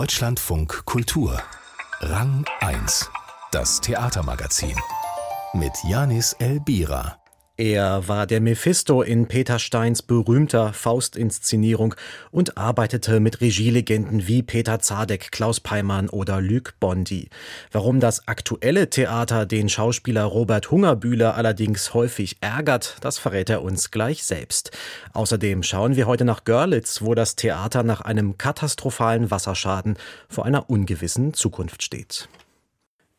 Deutschlandfunk Kultur. Rang 1. Das Theatermagazin. Mit Janis Elbira. Er war der Mephisto in Peter Steins berühmter Faust-Inszenierung und arbeitete mit Regielegenden wie Peter Zadek, Klaus Peimann oder Luc Bondy. Warum das aktuelle Theater den Schauspieler Robert Hungerbühler allerdings häufig ärgert, das verrät er uns gleich selbst. Außerdem schauen wir heute nach Görlitz, wo das Theater nach einem katastrophalen Wasserschaden vor einer ungewissen Zukunft steht.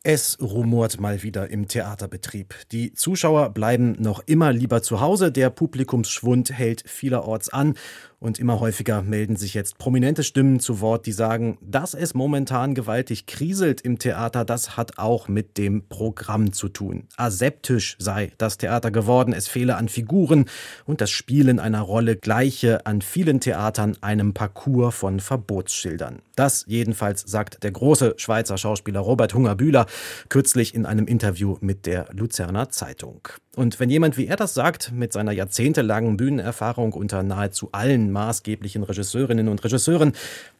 Es rumort mal wieder im Theaterbetrieb. Die Zuschauer bleiben noch immer lieber zu Hause, der Publikumsschwund hält vielerorts an und immer häufiger melden sich jetzt prominente Stimmen zu Wort, die sagen, dass es momentan gewaltig kriselt im Theater, das hat auch mit dem Programm zu tun. Aseptisch sei das Theater geworden, es fehle an Figuren und das Spielen einer Rolle gleiche an vielen Theatern einem Parcours von Verbotsschildern. Das jedenfalls sagt der große Schweizer Schauspieler Robert Hungerbühler kürzlich in einem Interview mit der Luzerner Zeitung. Und wenn jemand wie er das sagt, mit seiner jahrzehntelangen Bühnenerfahrung unter nahezu allen maßgeblichen Regisseurinnen und Regisseuren,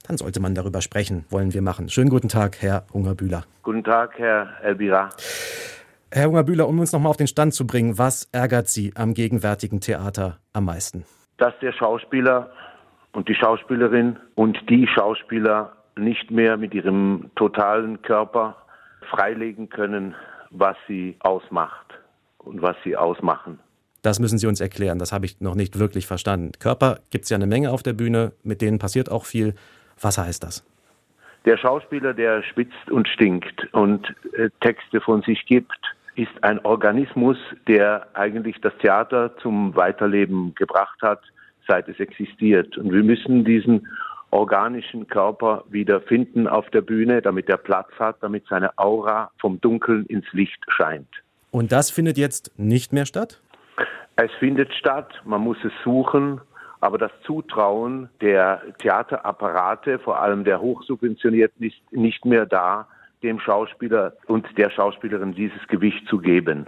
dann sollte man darüber sprechen, wollen wir machen. Schönen guten Tag, Herr Hungerbühler. Guten Tag, Herr Elbira. Herr Hungerbühler, um uns nochmal auf den Stand zu bringen, was ärgert Sie am gegenwärtigen Theater am meisten? Dass der Schauspieler und die Schauspielerin und die Schauspieler nicht mehr mit ihrem totalen Körper freilegen können, was sie ausmacht und was sie ausmachen. Das müssen Sie uns erklären. Das habe ich noch nicht wirklich verstanden. Körper gibt es ja eine Menge auf der Bühne, mit denen passiert auch viel. Was heißt das? Der Schauspieler, der spitzt und stinkt und äh, Texte von sich gibt, ist ein Organismus, der eigentlich das Theater zum Weiterleben gebracht hat, seit es existiert. Und wir müssen diesen organischen Körper wieder finden auf der Bühne, damit er Platz hat, damit seine Aura vom Dunkeln ins Licht scheint. Und das findet jetzt nicht mehr statt? Es findet statt, man muss es suchen, aber das Zutrauen der Theaterapparate, vor allem der hochsubventionierten, ist nicht mehr da, dem Schauspieler und der Schauspielerin dieses Gewicht zu geben.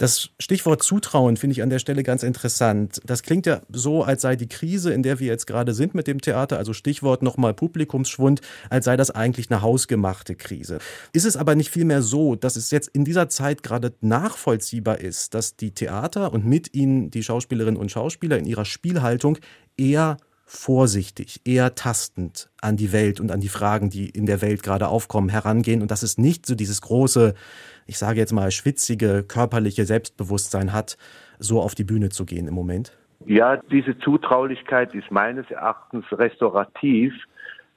Das Stichwort Zutrauen finde ich an der Stelle ganz interessant. Das klingt ja so, als sei die Krise, in der wir jetzt gerade sind mit dem Theater, also Stichwort nochmal Publikumsschwund, als sei das eigentlich eine hausgemachte Krise. Ist es aber nicht vielmehr so, dass es jetzt in dieser Zeit gerade nachvollziehbar ist, dass die Theater und mit ihnen die Schauspielerinnen und Schauspieler in ihrer Spielhaltung eher vorsichtig, eher tastend an die Welt und an die Fragen, die in der Welt gerade aufkommen, herangehen und dass es nicht so dieses große, ich sage jetzt mal, schwitzige, körperliche Selbstbewusstsein hat, so auf die Bühne zu gehen im Moment? Ja, diese Zutraulichkeit ist meines Erachtens restaurativ.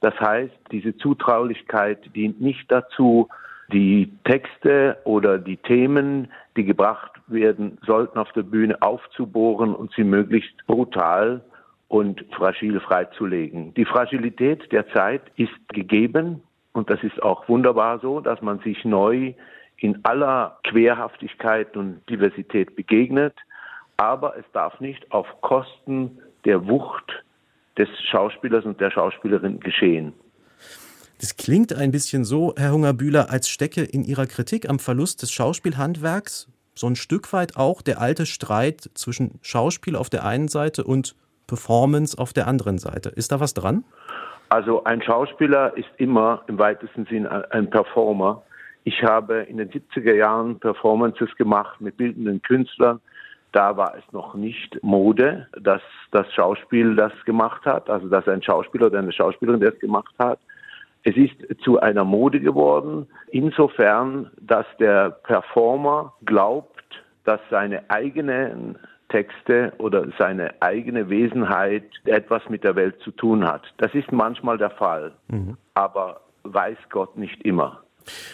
Das heißt, diese Zutraulichkeit dient nicht dazu, die Texte oder die Themen, die gebracht werden sollten auf der Bühne aufzubohren und sie möglichst brutal und fragil freizulegen. Die Fragilität der Zeit ist gegeben und das ist auch wunderbar so, dass man sich neu in aller Querhaftigkeit und Diversität begegnet, aber es darf nicht auf Kosten der Wucht des Schauspielers und der Schauspielerin geschehen. Das klingt ein bisschen so, Herr Hungerbühler, als stecke in Ihrer Kritik am Verlust des Schauspielhandwerks so ein Stück weit auch der alte Streit zwischen Schauspiel auf der einen Seite und Performance auf der anderen Seite. Ist da was dran? Also ein Schauspieler ist immer im weitesten Sinn ein Performer. Ich habe in den 70er Jahren Performances gemacht mit bildenden Künstlern. Da war es noch nicht Mode, dass das Schauspiel das gemacht hat, also dass ein Schauspieler oder eine Schauspielerin das gemacht hat. Es ist zu einer Mode geworden, insofern, dass der Performer glaubt, dass seine eigenen Texte oder seine eigene Wesenheit etwas mit der Welt zu tun hat. Das ist manchmal der Fall, mhm. aber weiß Gott nicht immer.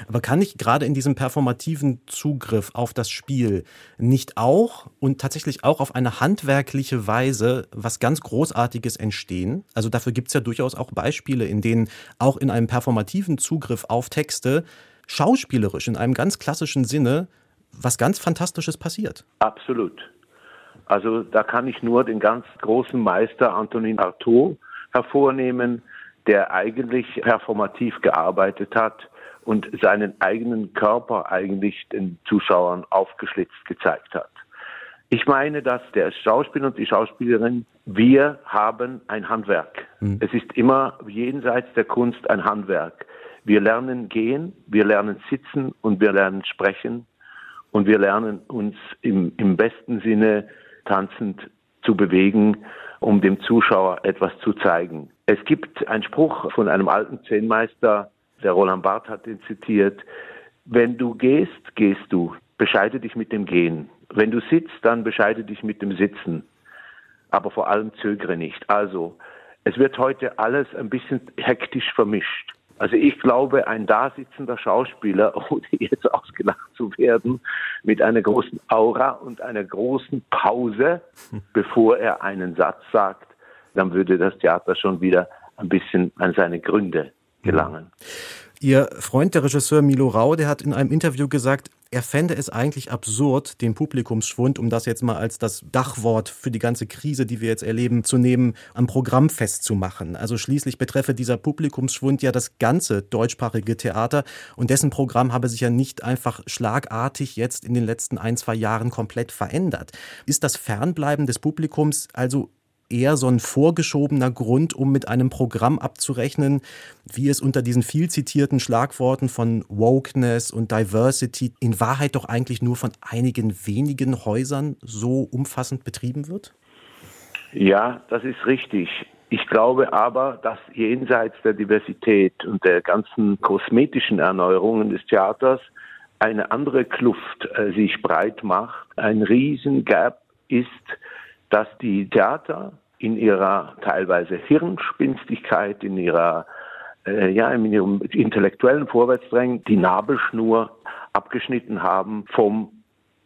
Aber kann ich gerade in diesem performativen Zugriff auf das Spiel nicht auch und tatsächlich auch auf eine handwerkliche Weise was ganz Großartiges entstehen? Also dafür gibt es ja durchaus auch Beispiele, in denen auch in einem performativen Zugriff auf Texte schauspielerisch in einem ganz klassischen Sinne was ganz Fantastisches passiert. Absolut. Also da kann ich nur den ganz großen Meister Antonin Artaud hervornehmen, der eigentlich performativ gearbeitet hat und seinen eigenen Körper eigentlich den Zuschauern aufgeschlitzt gezeigt hat. Ich meine, dass der Schauspieler und die Schauspielerin, wir haben ein Handwerk. Mhm. Es ist immer jenseits der Kunst ein Handwerk. Wir lernen gehen, wir lernen sitzen und wir lernen sprechen und wir lernen uns im, im besten Sinne tanzend zu bewegen, um dem Zuschauer etwas zu zeigen. Es gibt einen Spruch von einem alten Zehnmeister, der Roland Barth hat ihn zitiert, wenn du gehst, gehst du, bescheide dich mit dem Gehen. Wenn du sitzt, dann bescheide dich mit dem Sitzen. Aber vor allem zögere nicht. Also, es wird heute alles ein bisschen hektisch vermischt. Also ich glaube, ein dasitzender Schauspieler, ohne jetzt ausgelacht zu werden, mit einer großen Aura und einer großen Pause, bevor er einen Satz sagt, dann würde das Theater schon wieder ein bisschen an seine Gründe gelangen. Ihr Freund, der Regisseur Milo Rau, der hat in einem Interview gesagt, er fände es eigentlich absurd, den Publikumsschwund, um das jetzt mal als das Dachwort für die ganze Krise, die wir jetzt erleben, zu nehmen, am Programm festzumachen. Also schließlich betreffe dieser Publikumsschwund ja das ganze deutschsprachige Theater und dessen Programm habe sich ja nicht einfach schlagartig jetzt in den letzten ein, zwei Jahren komplett verändert. Ist das Fernbleiben des Publikums also eher so ein vorgeschobener Grund, um mit einem Programm abzurechnen, wie es unter diesen viel zitierten Schlagworten von Wokeness und Diversity in Wahrheit doch eigentlich nur von einigen wenigen Häusern so umfassend betrieben wird? Ja, das ist richtig. Ich glaube aber, dass jenseits der Diversität und der ganzen kosmetischen Erneuerungen des Theaters eine andere Kluft äh, sich breit macht. Ein Riesengap ist, dass die Theater in ihrer teilweise Hirnspinstigkeit, in ihrer äh, ja, in ihrem intellektuellen Vorwärtsdrängen die Nabelschnur abgeschnitten haben vom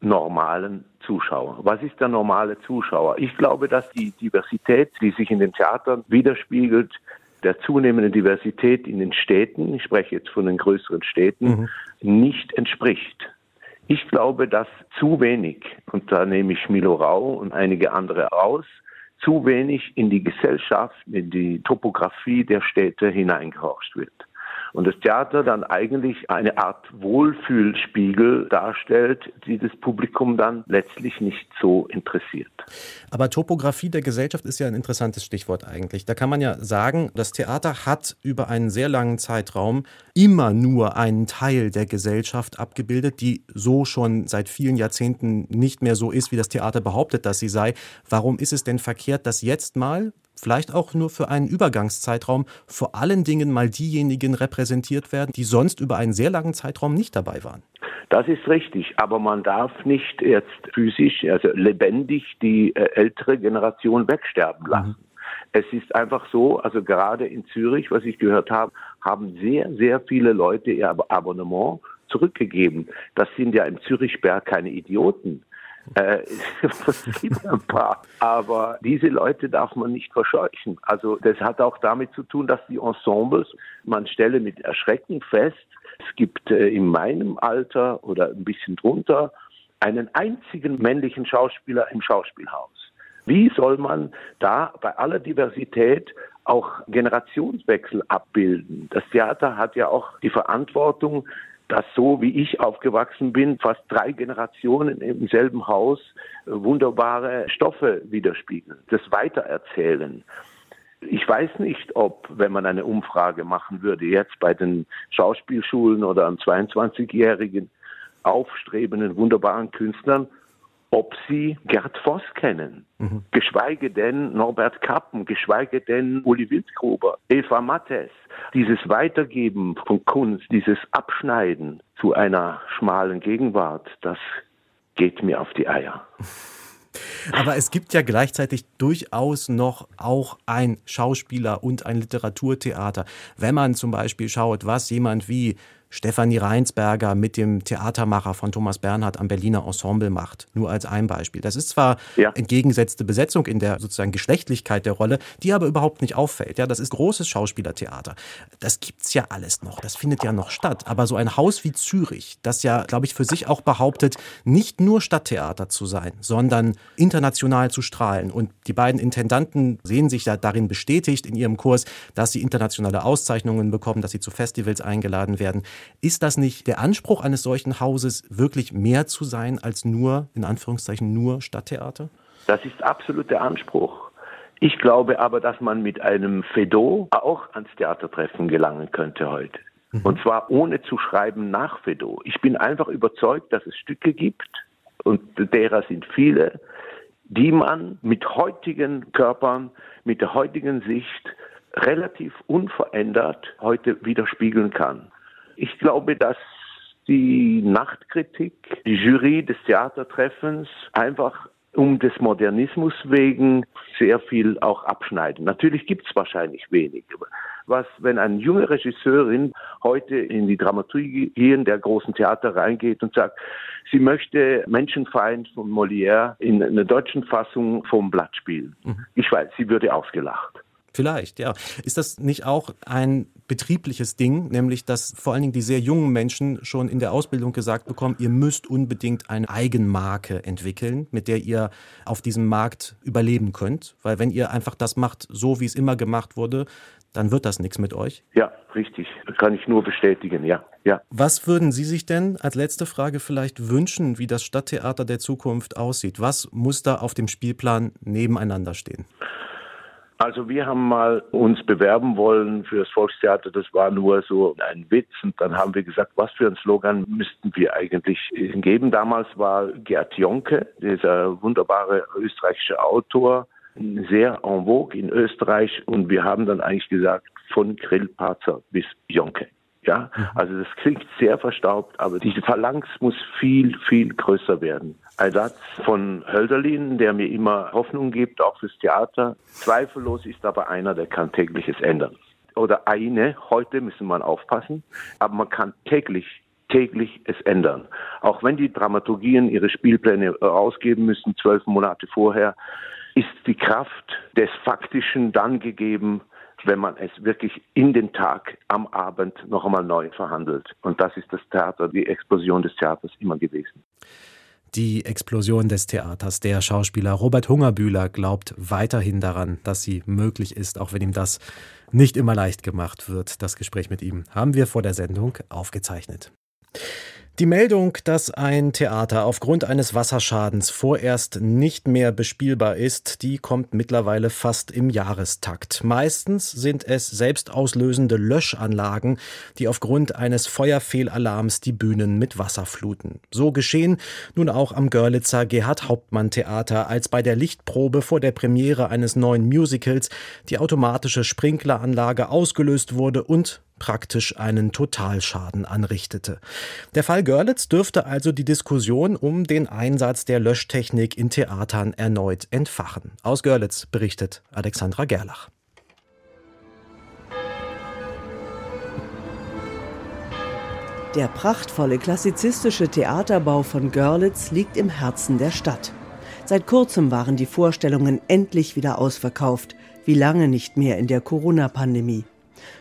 normalen Zuschauer. Was ist der normale Zuschauer? Ich glaube, dass die Diversität, die sich in den Theatern widerspiegelt, der zunehmenden Diversität in den Städten, ich spreche jetzt von den größeren Städten, mhm. nicht entspricht. Ich glaube, dass zu wenig, und da nehme ich Milo Rau und einige andere aus, zu wenig in die Gesellschaft, in die Topografie der Städte hineingehorcht wird und das Theater dann eigentlich eine Art Wohlfühlspiegel darstellt, die das Publikum dann letztlich nicht so interessiert. Aber Topografie der Gesellschaft ist ja ein interessantes Stichwort eigentlich. Da kann man ja sagen, das Theater hat über einen sehr langen Zeitraum immer nur einen Teil der Gesellschaft abgebildet, die so schon seit vielen Jahrzehnten nicht mehr so ist, wie das Theater behauptet, dass sie sei. Warum ist es denn verkehrt, dass jetzt mal vielleicht auch nur für einen Übergangszeitraum vor allen Dingen mal diejenigen repräsentiert werden, die sonst über einen sehr langen Zeitraum nicht dabei waren. Das ist richtig, aber man darf nicht jetzt physisch, also lebendig die äh, ältere Generation wegsterben lassen. Mhm. Es ist einfach so, also gerade in Zürich, was ich gehört habe, haben sehr, sehr viele Leute ihr Abonnement zurückgegeben. Das sind ja im Zürichberg keine Idioten. Äh, es gibt ein paar. Aber diese Leute darf man nicht verscheuchen. Also das hat auch damit zu tun, dass die Ensembles, man stelle mit Erschrecken fest, es gibt äh, in meinem Alter oder ein bisschen drunter einen einzigen männlichen Schauspieler im Schauspielhaus. Wie soll man da bei aller Diversität auch Generationswechsel abbilden? Das Theater hat ja auch die Verantwortung, dass so wie ich aufgewachsen bin, fast drei Generationen im selben Haus äh, wunderbare Stoffe widerspiegeln, das Weitererzählen. Ich weiß nicht, ob, wenn man eine Umfrage machen würde, jetzt bei den Schauspielschulen oder an 22-jährigen aufstrebenden, wunderbaren Künstlern, ob sie Gerd Voss kennen, mhm. geschweige denn Norbert Kappen, geschweige denn Uli Wildgruber, Eva Mattes. Dieses Weitergeben von Kunst, dieses Abschneiden zu einer schmalen Gegenwart, das geht mir auf die Eier. Aber es gibt ja gleichzeitig durchaus noch auch ein Schauspieler und ein Literaturtheater. Wenn man zum Beispiel schaut, was jemand wie Stefanie Reinsberger mit dem Theatermacher von Thomas Bernhard am Berliner Ensemble macht. Nur als ein Beispiel. Das ist zwar ja. entgegengesetzte Besetzung in der sozusagen Geschlechtlichkeit der Rolle, die aber überhaupt nicht auffällt. Ja, das ist großes Schauspielertheater. Das gibt's ja alles noch. Das findet ja noch statt. Aber so ein Haus wie Zürich, das ja, glaube ich, für sich auch behauptet, nicht nur Stadttheater zu sein, sondern international zu strahlen. Und die beiden Intendanten sehen sich ja darin bestätigt in ihrem Kurs, dass sie internationale Auszeichnungen bekommen, dass sie zu Festivals eingeladen werden. Ist das nicht der Anspruch eines solchen Hauses, wirklich mehr zu sein als nur, in Anführungszeichen, nur Stadttheater? Das ist absolut der Anspruch. Ich glaube aber, dass man mit einem Fedot auch ans Theatertreffen gelangen könnte heute. Mhm. Und zwar ohne zu schreiben nach Fedot. Ich bin einfach überzeugt, dass es Stücke gibt, und derer sind viele, die man mit heutigen Körpern, mit der heutigen Sicht relativ unverändert heute widerspiegeln kann. Ich glaube, dass die Nachtkritik, die Jury des Theatertreffens einfach um des Modernismus wegen sehr viel auch abschneiden. Natürlich gibt es wahrscheinlich wenig. Was, wenn eine junge Regisseurin heute in die Dramaturgie der großen Theater reingeht und sagt, sie möchte Menschenfeind von Molière in einer deutschen Fassung vom Blatt spielen. Mhm. Ich weiß, sie würde ausgelacht. Vielleicht, ja. Ist das nicht auch ein betriebliches Ding, nämlich dass vor allen Dingen die sehr jungen Menschen schon in der Ausbildung gesagt bekommen, ihr müsst unbedingt eine Eigenmarke entwickeln, mit der ihr auf diesem Markt überleben könnt? Weil wenn ihr einfach das macht, so wie es immer gemacht wurde, dann wird das nichts mit euch. Ja, richtig. Das kann ich nur bestätigen, ja. ja. Was würden Sie sich denn als letzte Frage vielleicht wünschen, wie das Stadttheater der Zukunft aussieht? Was muss da auf dem Spielplan nebeneinander stehen? Also wir haben mal uns bewerben wollen für das Volkstheater. Das war nur so ein Witz. Und dann haben wir gesagt, was für ein Slogan müssten wir eigentlich geben. Damals war Gerd Jonke, dieser wunderbare österreichische Autor, sehr en vogue in Österreich. Und wir haben dann eigentlich gesagt, von Grillparzer bis Jonke. Ja, mhm. also das klingt sehr verstaubt, aber diese Phalanx muss viel, viel größer werden. Ein Satz von Hölderlin, der mir immer Hoffnung gibt, auch fürs Theater. Zweifellos ist aber einer, der kann tägliches ändern. Oder eine, heute müssen wir aufpassen, aber man kann täglich täglich es ändern. Auch wenn die Dramaturgien ihre Spielpläne rausgeben müssen, zwölf Monate vorher, ist die Kraft des Faktischen dann gegeben, wenn man es wirklich in den Tag, am Abend noch einmal neu verhandelt. Und das ist das Theater, die Explosion des Theaters immer gewesen. Die Explosion des Theaters. Der Schauspieler Robert Hungerbühler glaubt weiterhin daran, dass sie möglich ist, auch wenn ihm das nicht immer leicht gemacht wird. Das Gespräch mit ihm haben wir vor der Sendung aufgezeichnet. Die Meldung, dass ein Theater aufgrund eines Wasserschadens vorerst nicht mehr bespielbar ist, die kommt mittlerweile fast im Jahrestakt. Meistens sind es selbstauslösende Löschanlagen, die aufgrund eines Feuerfehlalarms die Bühnen mit Wasser fluten. So geschehen nun auch am Görlitzer Gerhard Hauptmann Theater, als bei der Lichtprobe vor der Premiere eines neuen Musicals die automatische Sprinkleranlage ausgelöst wurde und praktisch einen Totalschaden anrichtete. Der Fall Görlitz dürfte also die Diskussion um den Einsatz der Löschtechnik in Theatern erneut entfachen. Aus Görlitz berichtet Alexandra Gerlach. Der prachtvolle klassizistische Theaterbau von Görlitz liegt im Herzen der Stadt. Seit kurzem waren die Vorstellungen endlich wieder ausverkauft, wie lange nicht mehr in der Corona-Pandemie.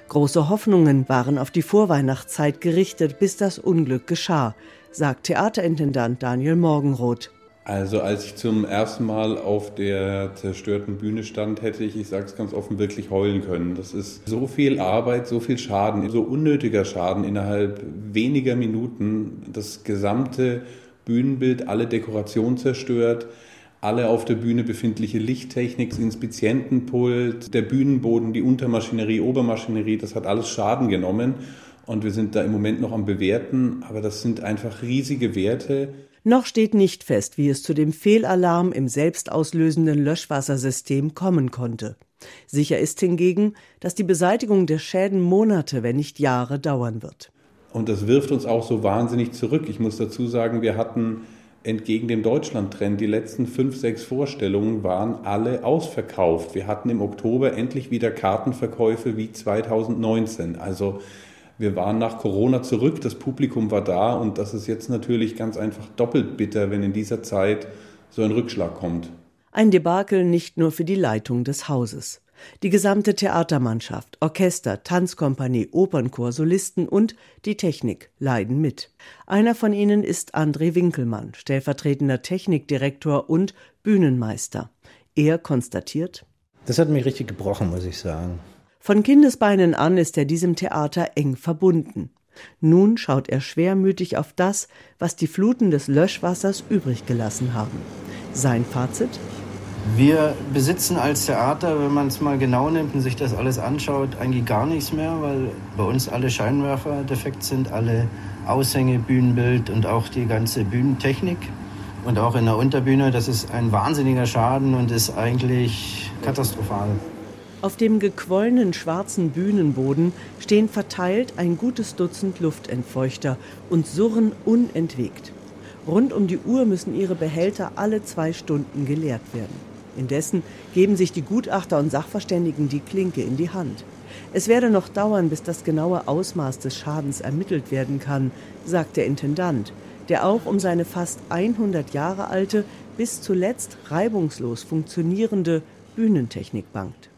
Große Hoffnungen waren auf die Vorweihnachtszeit gerichtet, bis das Unglück geschah, sagt Theaterintendant Daniel Morgenroth. Also als ich zum ersten Mal auf der zerstörten Bühne stand, hätte ich, ich sage es ganz offen, wirklich heulen können. Das ist so viel Arbeit, so viel Schaden, so unnötiger Schaden innerhalb weniger Minuten. Das gesamte Bühnenbild, alle Dekorationen zerstört alle auf der Bühne befindliche Lichttechnik, das Inspizientenpult, der Bühnenboden, die Untermaschinerie, Obermaschinerie, das hat alles Schaden genommen. Und wir sind da im Moment noch am Bewerten, aber das sind einfach riesige Werte. Noch steht nicht fest, wie es zu dem Fehlalarm im selbstauslösenden Löschwassersystem kommen konnte. Sicher ist hingegen, dass die Beseitigung der Schäden Monate, wenn nicht Jahre dauern wird. Und das wirft uns auch so wahnsinnig zurück. Ich muss dazu sagen, wir hatten entgegen dem Deutschland-Trend, die letzten fünf, sechs Vorstellungen waren alle ausverkauft. Wir hatten im Oktober endlich wieder Kartenverkäufe wie 2019. Also wir waren nach Corona zurück, das Publikum war da und das ist jetzt natürlich ganz einfach doppelt bitter, wenn in dieser Zeit so ein Rückschlag kommt. Ein Debakel nicht nur für die Leitung des Hauses. Die gesamte Theatermannschaft, Orchester, Tanzkompanie, Opernchor, Solisten und die Technik leiden mit. Einer von ihnen ist André Winkelmann, stellvertretender Technikdirektor und Bühnenmeister. Er konstatiert, das hat mich richtig gebrochen, muss ich sagen. Von Kindesbeinen an ist er diesem Theater eng verbunden. Nun schaut er schwermütig auf das, was die Fluten des Löschwassers übrig gelassen haben. Sein Fazit? Wir besitzen als Theater, wenn man es mal genau nimmt und sich das alles anschaut, eigentlich gar nichts mehr, weil bei uns alle Scheinwerfer defekt sind, alle Aushänge, Bühnenbild und auch die ganze Bühnentechnik. Und auch in der Unterbühne, das ist ein wahnsinniger Schaden und ist eigentlich katastrophal. Auf dem gequollenen schwarzen Bühnenboden stehen verteilt ein gutes Dutzend Luftentfeuchter und surren unentwegt. Rund um die Uhr müssen ihre Behälter alle zwei Stunden geleert werden. Indessen geben sich die Gutachter und Sachverständigen die Klinke in die Hand. Es werde noch dauern, bis das genaue Ausmaß des Schadens ermittelt werden kann, sagt der Intendant, der auch um seine fast 100 Jahre alte, bis zuletzt reibungslos funktionierende Bühnentechnik bangt.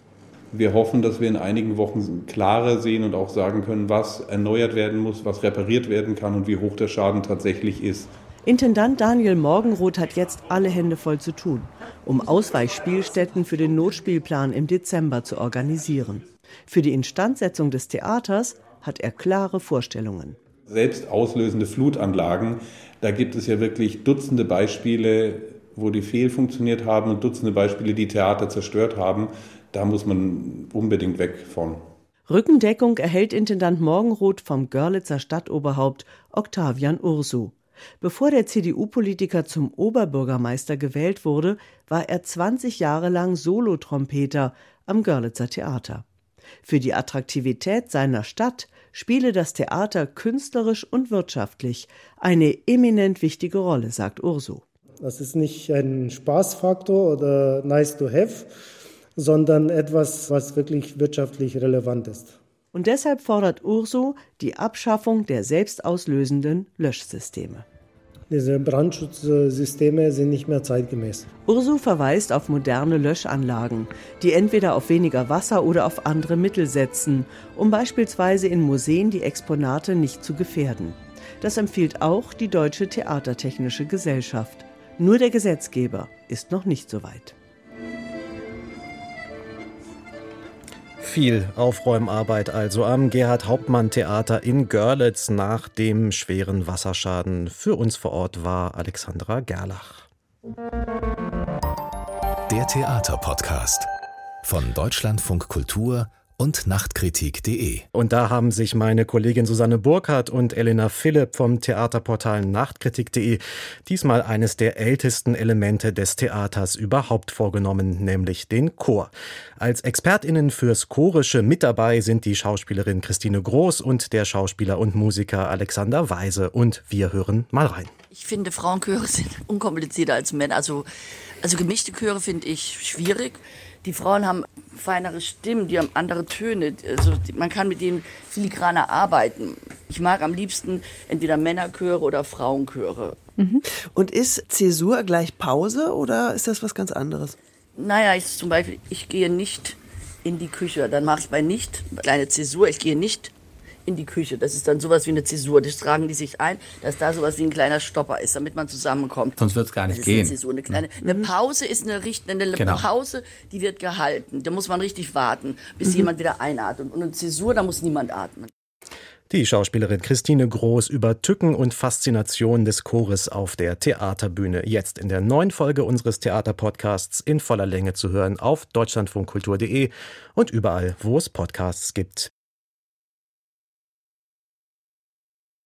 Wir hoffen, dass wir in einigen Wochen klarer sehen und auch sagen können, was erneuert werden muss, was repariert werden kann und wie hoch der Schaden tatsächlich ist. Intendant Daniel Morgenroth hat jetzt alle Hände voll zu tun, um Ausweichspielstätten für den Notspielplan im Dezember zu organisieren. Für die Instandsetzung des Theaters hat er klare Vorstellungen. Selbst auslösende Flutanlagen, da gibt es ja wirklich Dutzende Beispiele, wo die fehlfunktioniert haben und Dutzende Beispiele, die Theater zerstört haben da muss man unbedingt weg von. Rückendeckung erhält Intendant Morgenroth vom Görlitzer Stadtoberhaupt Octavian Ursu. Bevor der CDU-Politiker zum Oberbürgermeister gewählt wurde, war er 20 Jahre lang Solotrompeter am Görlitzer Theater. Für die Attraktivität seiner Stadt spiele das Theater künstlerisch und wirtschaftlich eine eminent wichtige Rolle, sagt Ursu. Das ist nicht ein Spaßfaktor oder nice to have, sondern etwas, was wirklich wirtschaftlich relevant ist. Und deshalb fordert Urso die Abschaffung der selbstauslösenden Löschsysteme. Diese Brandschutzsysteme sind nicht mehr zeitgemäß. Ursu verweist auf moderne Löschanlagen, die entweder auf weniger Wasser oder auf andere Mittel setzen, um beispielsweise in Museen die Exponate nicht zu gefährden. Das empfiehlt auch die Deutsche Theatertechnische Gesellschaft. Nur der Gesetzgeber ist noch nicht so weit. Viel Aufräumarbeit also am Gerhard Hauptmann Theater in Görlitz nach dem schweren Wasserschaden. Für uns vor Ort war Alexandra Gerlach. Der Theaterpodcast von Deutschlandfunk Kultur und Nachtkritik.de. Und da haben sich meine Kollegin Susanne Burkhardt und Elena Philipp vom Theaterportal Nachtkritik.de diesmal eines der ältesten Elemente des Theaters überhaupt vorgenommen, nämlich den Chor. Als ExpertInnen fürs Chorische mit dabei sind die Schauspielerin Christine Groß und der Schauspieler und Musiker Alexander Weise. Und wir hören mal rein. Ich finde, Frauenchöre sind unkomplizierter als Männer. Also, also gemischte Chöre finde ich schwierig. Die Frauen haben feinere Stimmen, die haben andere Töne. Also man kann mit denen filigraner arbeiten. Ich mag am liebsten entweder Männerchöre oder Frauenchöre. Mhm. Und ist Zäsur gleich Pause oder ist das was ganz anderes? Naja, ich zum Beispiel, ich gehe nicht in die Küche. Dann mache ich bei nicht kleine Zäsur. Ich gehe nicht in die Küche. Das ist dann sowas wie eine Zäsur. Das tragen die sich ein, dass da sowas wie ein kleiner Stopper ist, damit man zusammenkommt. Sonst wird es gar nicht gehen. Eine, Zäsur, eine, kleine, eine mhm. Pause ist eine, eine genau. Pause, die wird gehalten. Da muss man richtig warten, bis mhm. jemand wieder einatmet. Und eine Zäsur, da muss niemand atmen. Die Schauspielerin Christine Groß über Tücken und Faszination des Chores auf der Theaterbühne. Jetzt in der neuen Folge unseres Theaterpodcasts in voller Länge zu hören auf deutschlandfunkkultur.de und überall, wo es Podcasts gibt.